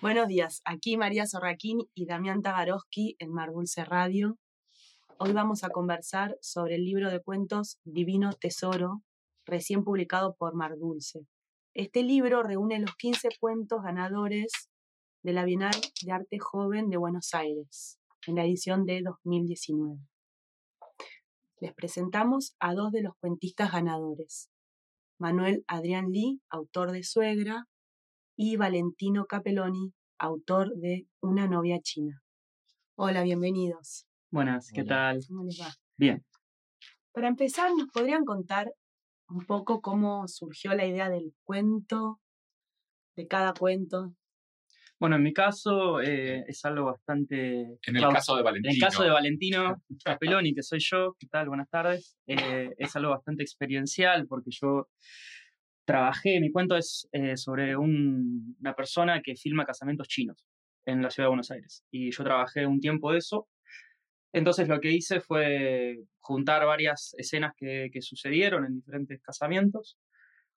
Buenos días, aquí María Sorraquín y Damián Tagarowski en Mar Dulce Radio. Hoy vamos a conversar sobre el libro de cuentos Divino Tesoro, recién publicado por Mar Dulce. Este libro reúne los 15 cuentos ganadores de la Bienal de Arte Joven de Buenos Aires, en la edición de 2019. Les presentamos a dos de los cuentistas ganadores, Manuel Adrián Lee, autor de Suegra, y Valentino Capelloni, autor de Una novia china. Hola, bienvenidos. Buenas, ¿qué tal? ¿Cómo les va? Bien. Para empezar, ¿nos podrían contar un poco cómo surgió la idea del cuento, de cada cuento? Bueno, en mi caso eh, es algo bastante... En el caso de Valentino. En el caso de Valentino Capelloni, que soy yo, ¿qué tal? Buenas tardes. Eh, es algo bastante experiencial porque yo trabajé, mi cuento es eh, sobre un- una persona que filma casamientos chinos en la ciudad de Buenos Aires. Y yo trabajé un tiempo de eso. Entonces lo que hice fue juntar varias escenas que, que sucedieron en diferentes casamientos,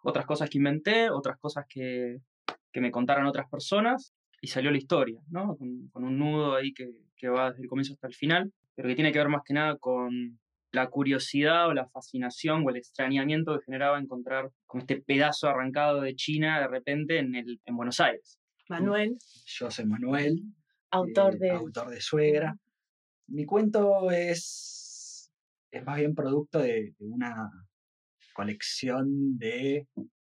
otras cosas que inventé, otras cosas que, me contaron otras personas y salió la historia, ¿no? Con, un nudo ahí que va desde el comienzo hasta el final, pero que tiene que ver más que nada con la curiosidad o la fascinación o el extrañamiento que generaba encontrar con este pedazo arrancado de China de repente en, el, en Buenos Aires. Manuel, Yo soy Manuel, autor eh, de... autor de Suegra. Mi cuento es, es más bien producto de, de una colección de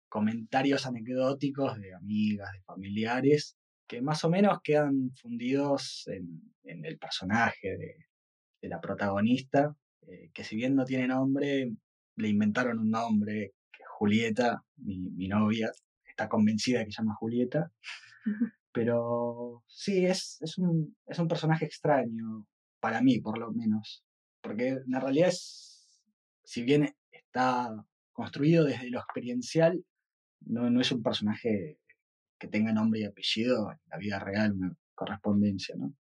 comentarios anecdóticos de amigas, de familiares, que más o menos quedan fundidos en, en el personaje de, de la protagonista, eh, que si bien no tiene nombre, le inventaron un nombre, que Julieta, mi, mi novia, está convencida que se llama Julieta. Pero sí, es, es, un, es un personaje extraño, para mí por lo menos. Porque en realidad es, si bien está construido desde lo experiencial, no, no es un personaje que tenga nombre y apellido en la vida real, una correspondencia, ¿no?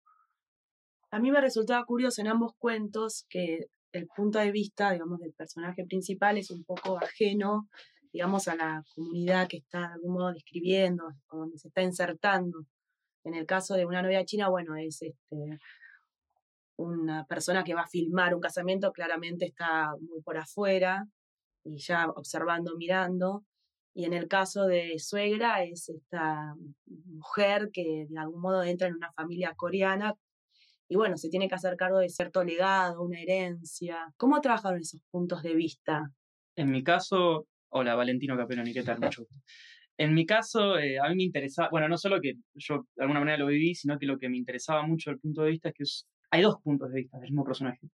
A mí me resultaba curioso en ambos cuentos que el punto de vista, digamos, del personaje principal es un poco ajeno, digamos, a la comunidad que está de algún modo describiendo, donde se está insertando. En el caso de una novia china, bueno, es este, una persona que va a filmar un casamiento, claramente está muy por afuera y ya observando, mirando. Y en el caso de suegra es esta mujer que de algún modo entra en una familia coreana y bueno, se tiene que hacer cargo de cierto legado, una herencia. ¿Cómo trabajaron esos puntos de vista? En mi caso, hola Valentino Capelloni, ¿qué tal? Mucho gusto. En mi caso, eh, a mí me interesaba, bueno, no solo que yo de alguna manera lo viví, sino que lo que me interesaba mucho del punto de vista es que es- hay dos puntos de vista del mismo personaje.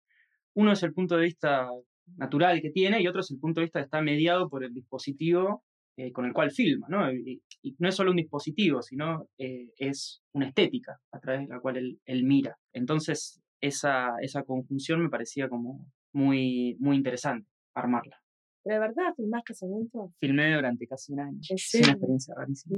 Uno es el punto de vista natural que tiene y otro es el punto de vista que está mediado por el dispositivo eh, con el cual filma, ¿no? Y, y no es solo un dispositivo, sino eh, es una estética a través de la cual él, él mira. Entonces, esa, esa conjunción me parecía como muy, muy interesante armarla. ¿Pero de verdad filmás casamientos? Filmé durante casi un año. ¿En Es una experiencia rarísima.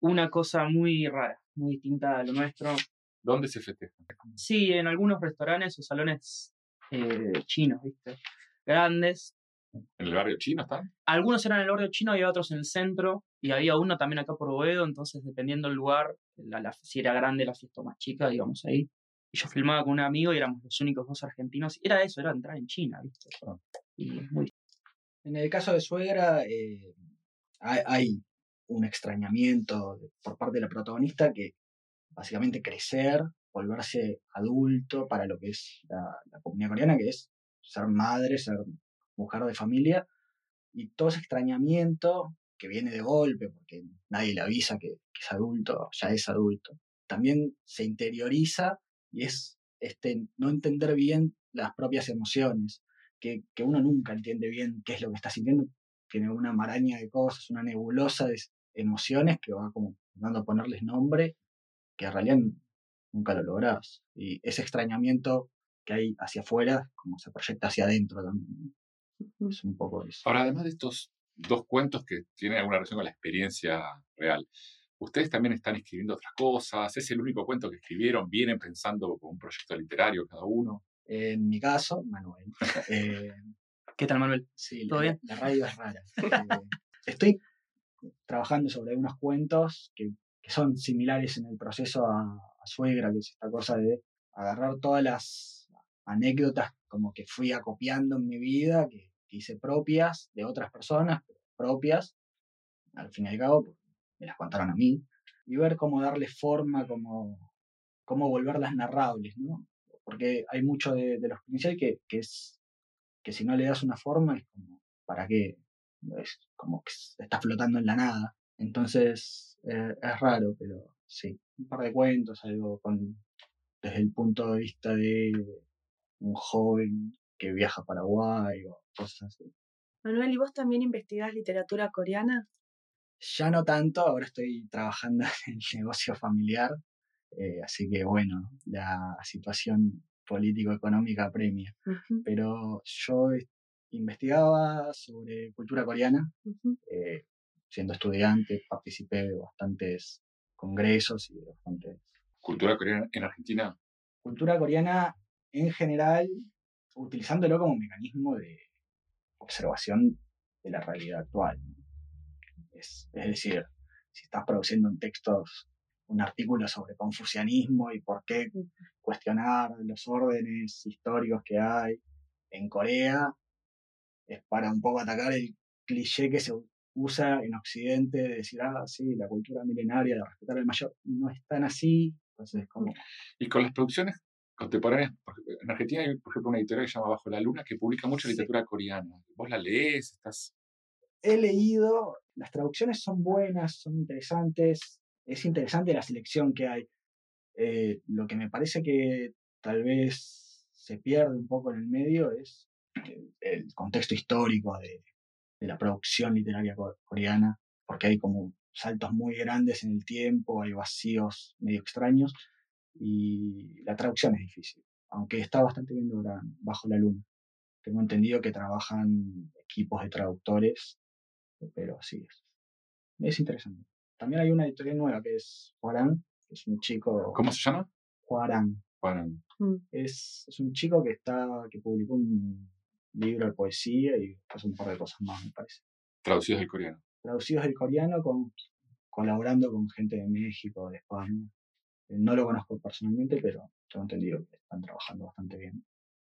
Una cosa muy rara, muy distinta a lo nuestro. ¿Dónde se festeja? Sí, en algunos restaurantes o salones eh, chinos, ¿viste? Grandes. ¿En el barrio chino están? Algunos eran en el barrio chino y otros en el centro. Y había uno también acá por Boedo, entonces dependiendo del lugar, la- la- si era grande la fiesta o más chica, íbamos ahí. Y yo filmaba con un amigo y éramos los únicos dos argentinos. Era eso, era entrar en China, ¿viste? Ah. Y muy En el caso de Suegra, eh, hay, hay un extrañamiento por parte de la protagonista que básicamente crecer, volverse adulto para lo que es la, la comunidad coreana, que es ser madre, ser mujer de familia, y todo ese extrañamiento que viene de golpe, porque nadie le avisa que, que es adulto, ya es adulto, también se interioriza y es este, no entender bien las propias emociones, que, que uno nunca entiende bien qué es lo que está sintiendo, tiene una maraña de cosas, una nebulosa de emociones que va como dando a ponerles nombre, que en realidad nunca lo lográs. Y ese extrañamiento que hay hacia afuera, como se proyecta hacia adentro también. Es un poco eso. Ahora, además de estos dos cuentos que tienen alguna relación con la experiencia real, ustedes también están escribiendo otras cosas. ¿Es el único cuento que escribieron? ¿Vienen pensando con un proyecto literario cada uno? En mi caso, Manuel. eh, ¿Qué tal, Manuel? Sí, ¿Todo la, bien? la radio es rara. Eh, estoy trabajando sobre unos cuentos que, son similares en el proceso a, a Suegra, que es esta cosa de agarrar todas las anécdotas como que fui acopiando en mi vida, que, que hice propias de otras personas, propias, al fin y al cabo, pues, me las contaron a mí, y ver cómo darle forma, cómo, cómo volverlas narrables, ¿no? Porque hay mucho de, de los principios que, que es que si no le das una forma es como, ¿para qué? Es como que está flotando en la nada. Entonces eh, es raro, pero sí, un par de cuentos, algo desde el punto de vista de un joven que viaja a Paraguay o cosas así. Manuel, ¿y vos también investigás literatura coreana? Ya no tanto, ahora estoy trabajando en el negocio familiar, eh, así que bueno, la situación político-económica premia. Ujú, Pero yo investigaba sobre cultura coreana, eh, siendo estudiante, participé de bastantes congresos y de bastantes... Cultura coreana en Argentina. Cultura coreana en general, utilizándolo como mecanismo de observación de la realidad actual. Es, es decir, si estás produciendo un texto, un artículo sobre confucianismo y por qué cuestionar los órdenes históricos que hay en Corea, es para un poco atacar el cliché que se usa en Occidente de decir, ah, sí, la cultura milenaria de respetar al mayor, no es tan así, entonces como Y con las producciones contemporáneas, en Argentina hay, por ejemplo, una editorial que se llama Bajo la Luna que publica mucha Sí. literatura coreana. ¿Vos la lees? ¿Estás he leído, las traducciones son buenas, son interesantes, es interesante la selección que hay. Eh, lo que me parece que tal vez se pierde un poco en el medio es el, el contexto histórico de, de la producción literaria co- coreana, porque hay como saltos muy grandes en el tiempo, hay vacíos medio extraños y la traducción es difícil, aunque está bastante bien lograda bajo la luna. Tengo entendido que trabajan equipos de traductores pero sí, es, es interesante. También hay una editorial nueva que es Juarán, que es un chico. ¿Cómo se llama? Juarán. Bueno, Mm. Es, es un chico que está que publicó un libro de poesía y hace un par de cosas más, me parece. traducidos del coreano. Traducidos del coreano, con, colaborando con gente de México, de España. Eh, No lo conozco personalmente, pero tengo entendido que están trabajando bastante bien.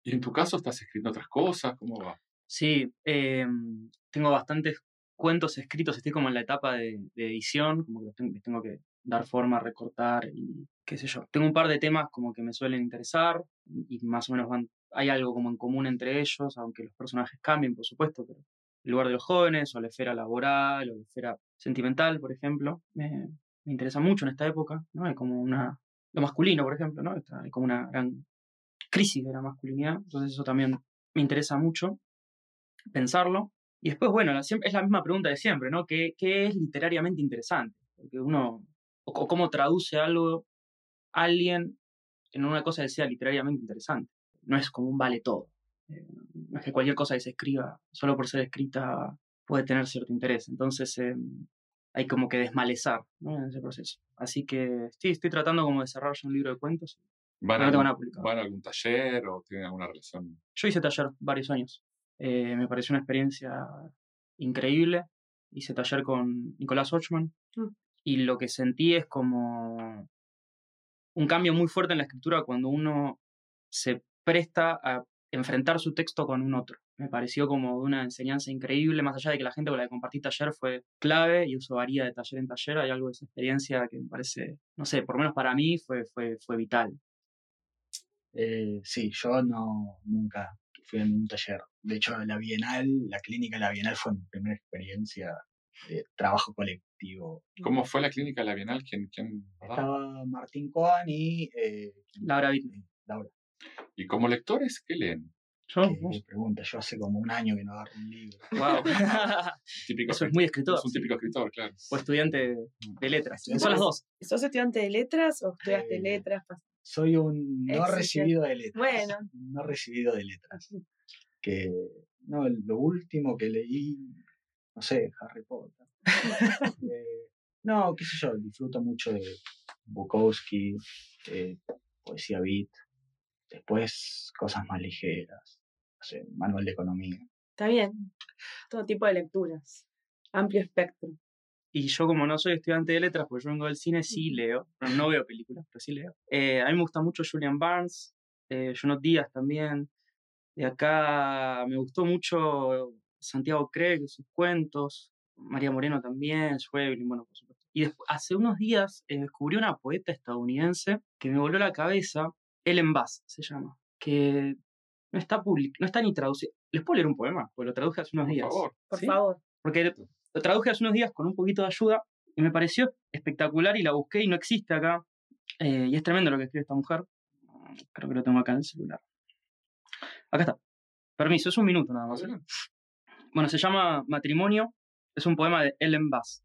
¿Y en tu caso estás escribiendo otras cosas? ¿Cómo va? Sí, eh, tengo bastantes cuentos escritos, estoy como en la etapa de, de edición, como que los ten- les tengo que dar forma, recortar y qué sé yo. Tengo un par de temas como que me suelen interesar y más o menos van, hay algo como en común entre ellos, aunque los personajes cambien, por supuesto, pero el lugar de los jóvenes o la esfera laboral o la esfera sentimental, por ejemplo, me, me interesa mucho en esta época, ¿no? Hay como una, lo masculino, por ejemplo, ¿no? Está- hay como una gran crisis de la masculinidad, entonces eso también me interesa mucho pensarlo. Y después, bueno, la- es la misma pregunta de siempre, ¿no? ¿Qué, qué es literariamente interesante? Porque uno, o, cómo traduce algo, alguien, en una cosa que sea literariamente interesante. No es como un vale todo. Eh, no es que cualquier cosa que se escriba, solo por ser escrita, puede tener cierto interés. Entonces, eh, hay como que desmalezar ¿no? en ese proceso. Así que sí, estoy tratando como de cerrar ya un libro de cuentos. ¿Van, a, no. ¿Van a algún taller o tienen alguna relación? Yo hice taller varios años. Eh, me pareció una experiencia increíble. Hice taller con Nicolás Ochman Mm. y lo que sentí es como un cambio muy fuerte en la escritura cuando uno se presta a enfrentar su texto con un otro. Me pareció como una enseñanza increíble, más allá de que la gente con la que compartí taller fue clave y eso varía de taller en taller, hay algo de esa experiencia que me parece, no sé, por lo menos para mí fue, fue, fue vital. Eh, sí, yo no nunca fui a ningún taller. De hecho, la Bienal, la clínica de la Bienal fue mi primera experiencia de trabajo colectivo. ¿Cómo fue la clínica de la Bienal? ¿Quién, quién? Estaba Martín Coan y eh, Laura Wittmann. Laura. ¿Y como lectores qué leen? Yo, me pregunta, yo hace como un año que no agarro un libro. wow. Típico Eso es muy escritor. Es un típico escritor, claro. o estudiante de letras. Son las de- dos. ¿Sos estudiante de letras o estudiaste Eh, letras? Soy un no Excelente. recibido de letras. Bueno. No recibido de letras. Que no, lo último que leí, no sé, Harry Potter. Eh, no, qué sé yo, disfruto mucho de Bukowski, eh, poesía beat, después cosas más ligeras, no sé, manual de economía. Está bien. Todo tipo de lecturas. Amplio espectro. Y yo como no soy estudiante de letras, porque yo vengo del cine, sí leo. No, no veo películas, pero sí leo. Eh, a mí me gusta mucho Julian Barnes, eh, Junot Díaz también. De acá me gustó mucho Santiago Craig, sus cuentos. María Moreno también, Schweblin, bueno, por supuesto. Y después, hace unos días eh, descubrí una poeta estadounidense que me voló la cabeza, Ellen Bass se llama, que no está public no está ni traducido. ¿Les puedo leer un poema? Porque lo traduje hace unos Por días. favor. Por ¿Sí? favor. Porque lo traduje hace unos días con un poquito de ayuda y me pareció espectacular y la busqué y no existe acá. Eh, y es tremendo lo que escribe esta mujer. Creo que lo tengo acá en el celular. Acá está. Permiso, es un minuto nada más. ¿eh? Bueno, se llama Matrimonio. Es un poema de Ellen Bass.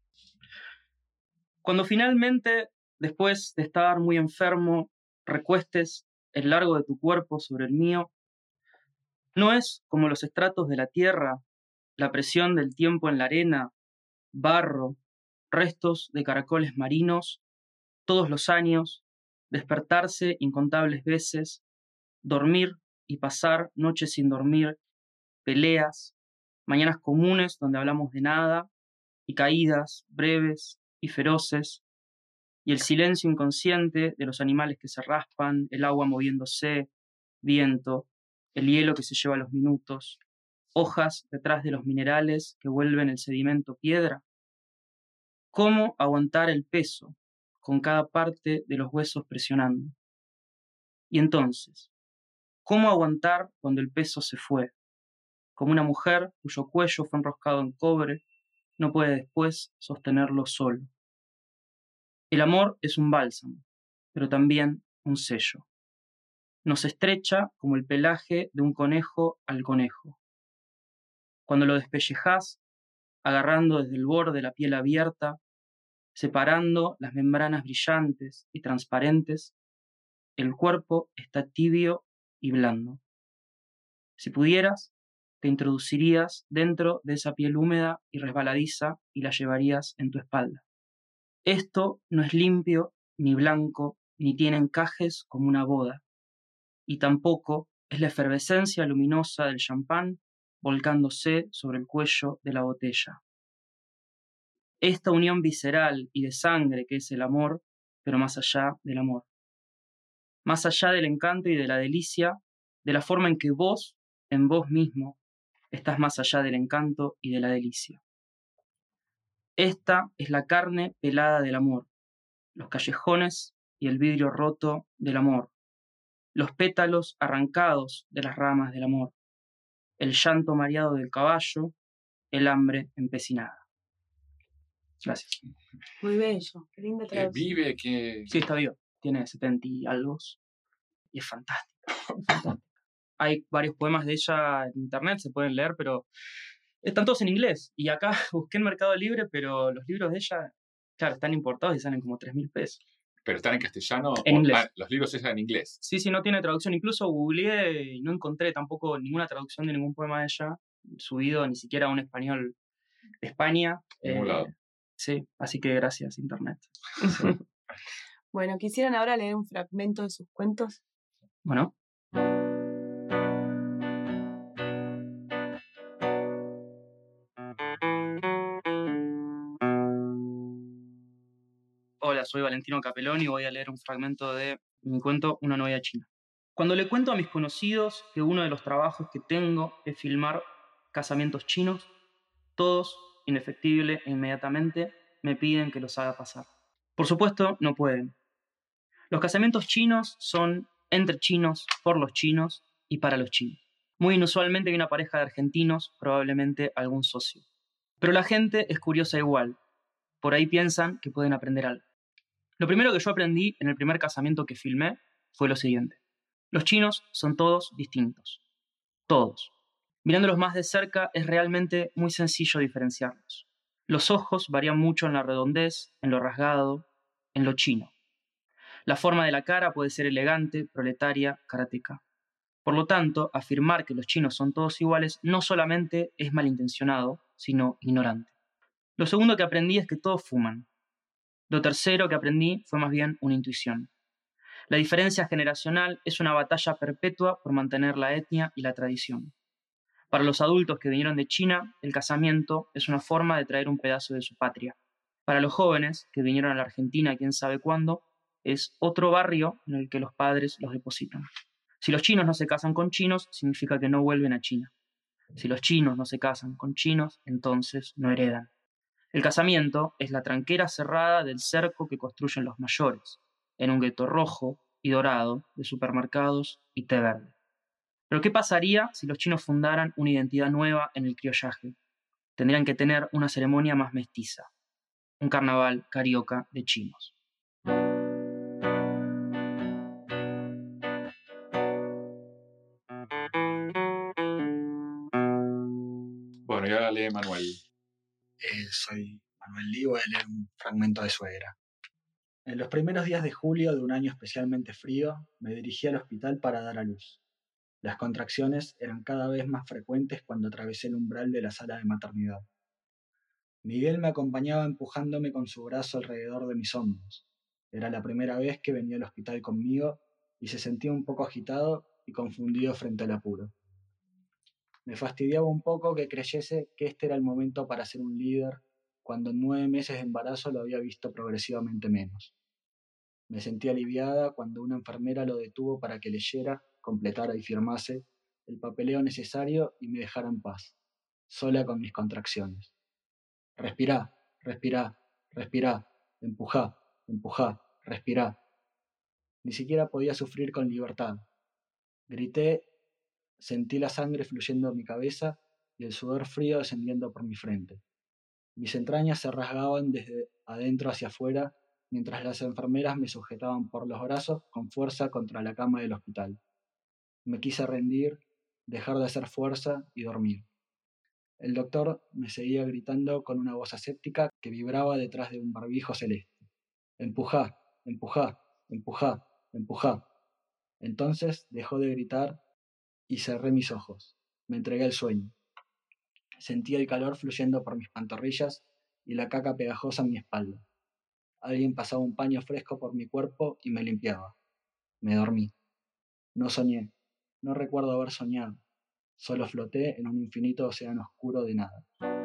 Cuando finalmente, después de estar muy enfermo, recuestes el largo de tu cuerpo sobre el mío, no es como los estratos de la tierra, la presión del tiempo en la arena, barro, restos de caracoles marinos, todos los años, despertarse incontables veces, dormir y pasar noches sin dormir, peleas, mañanas comunes donde hablamos de nada, y caídas breves y feroces, y el silencio inconsciente de los animales que se raspan, el agua moviéndose, viento, el hielo que se lleva los minutos, hojas detrás de los minerales que vuelven el sedimento piedra. ¿Cómo aguantar el peso con cada parte de los huesos presionando? Y entonces, ¿cómo aguantar cuando el peso se fue? Como una mujer cuyo cuello fue enroscado en cobre, no puede después sostenerlo solo. El amor es un bálsamo, pero también un sello. Nos estrecha como el pelaje de un conejo al conejo. Cuando lo despellejás, agarrando desde el borde la piel abierta, separando las membranas brillantes y transparentes, el cuerpo está tibio y blando. Si pudieras, te introducirías dentro de esa piel húmeda y resbaladiza y la llevarías en tu espalda. Esto no es limpio, ni blanco, ni tiene encajes como una boda, y tampoco es la efervescencia luminosa del champán volcándose sobre el cuello de la botella. Esta unión visceral y de sangre que es el amor, pero más allá del amor. Más allá del encanto y de la delicia, de la forma en que vos, en vos mismo, estás más allá del encanto y de la delicia. Esta es la carne pelada del amor, los callejones y el vidrio roto del amor, los pétalos arrancados de las ramas del amor, el llanto mareado del caballo, el hambre empecinada. Gracias. Muy bello. Qué linda Que traducción. vive, que... Sí, está vivo. Tiene 70 y algo. Y es fantástico. Hay varios poemas de ella en internet, se pueden leer, pero están todos en inglés. Y acá busqué en Mercado Libre, pero los libros de ella, claro, están importados y salen como 3 mil pesos. Pero están en castellano. En o- inglés. ah, los libros están en inglés. Sí, sí, no tiene traducción. Incluso googleé y no encontré tampoco ninguna traducción de ningún poema de ella subido, ni siquiera a un español de España. Ningún lado. Sí, así que gracias, Internet. Bueno, ¿quisieran ahora leer un fragmento de sus cuentos? Bueno, soy Valentino Capelón y voy a leer un fragmento de mi cuento Una novia china. Cuando le cuento a mis conocidos que uno de los trabajos que tengo es filmar casamientos chinos, todos, inefectible e inmediatamente, me piden que los haga pasar. Por supuesto, no pueden. Los casamientos chinos son entre chinos, por los chinos y para los chinos. Muy inusualmente hay una pareja de argentinos, probablemente algún socio. Pero la gente es curiosa igual. Por ahí piensan que pueden aprender algo. Lo primero que yo aprendí en el primer casamiento que filmé fue lo siguiente. Los chinos son todos distintos. Todos. Mirándolos más de cerca es realmente muy sencillo diferenciarlos. Los ojos varían mucho en la redondez, en lo rasgado, en lo chino. La forma de la cara puede ser elegante, proletaria, karateca. Por lo tanto, afirmar que los chinos son todos iguales no solamente es malintencionado, sino ignorante. Lo segundo que aprendí es que todos fuman. Lo tercero que aprendí fue más bien una intuición. La diferencia generacional es una batalla perpetua por mantener la etnia y la tradición. Para los adultos que vinieron de China, el casamiento es una forma de traer un pedazo de su patria. Para los jóvenes que vinieron a la Argentina, quién sabe cuándo, es otro barrio en el que los padres los depositan. Si los chinos no se casan con chinos, significa que no vuelven a China. Si los chinos no se casan con chinos, entonces no heredan. El casamiento es la tranquera cerrada del cerco que construyen los mayores, en un gueto rojo y dorado de supermercados y té verde. Pero ¿qué pasaría si los chinos fundaran una identidad nueva en el criollaje? Tendrían que tener una ceremonia más mestiza, un carnaval carioca de chinos. Bueno, y ahora lee Manuel. Eh, soy Manuel Lee, voy leer un fragmento de suegra. En los primeros días de julio de un año especialmente frío, me dirigí al hospital para dar a luz. Las contracciones eran cada vez más frecuentes cuando atravesé el umbral de la sala de maternidad. Miguel me acompañaba empujándome con su brazo alrededor de mis hombros. Era la primera vez que venía al hospital conmigo y se sentía un poco agitado y confundido frente al apuro. Me fastidiaba un poco que creyese que este era el momento para ser un líder, cuando en nueve meses de embarazo lo había visto progresivamente menos. Me sentí aliviada cuando una enfermera lo detuvo para que leyera, completara y firmase el papeleo necesario y me dejara en paz, sola con mis contracciones. Respirá, respirá, respirá, empujá, empujá, respirá. Ni siquiera podía sufrir con libertad. Grité, sentí la sangre fluyendo en mi cabeza y el sudor frío descendiendo por mi frente. Mis entrañas se rasgaban desde adentro hacia afuera mientras las enfermeras me sujetaban por los brazos con fuerza contra la cama del hospital. Me quise rendir, dejar de hacer fuerza y dormir. El doctor me seguía gritando con una voz aséptica que vibraba detrás de un barbijo celeste. Empujá, empujá, empujá, empujá. Entonces dejó de gritar y cerré mis ojos. Me entregué al sueño. Sentía el calor fluyendo por mis pantorrillas y la caca pegajosa en mi espalda. Alguien pasaba un paño fresco por mi cuerpo y me limpiaba. Me dormí. No soñé. No recuerdo haber soñado. Solo floté en un infinito océano oscuro de nada.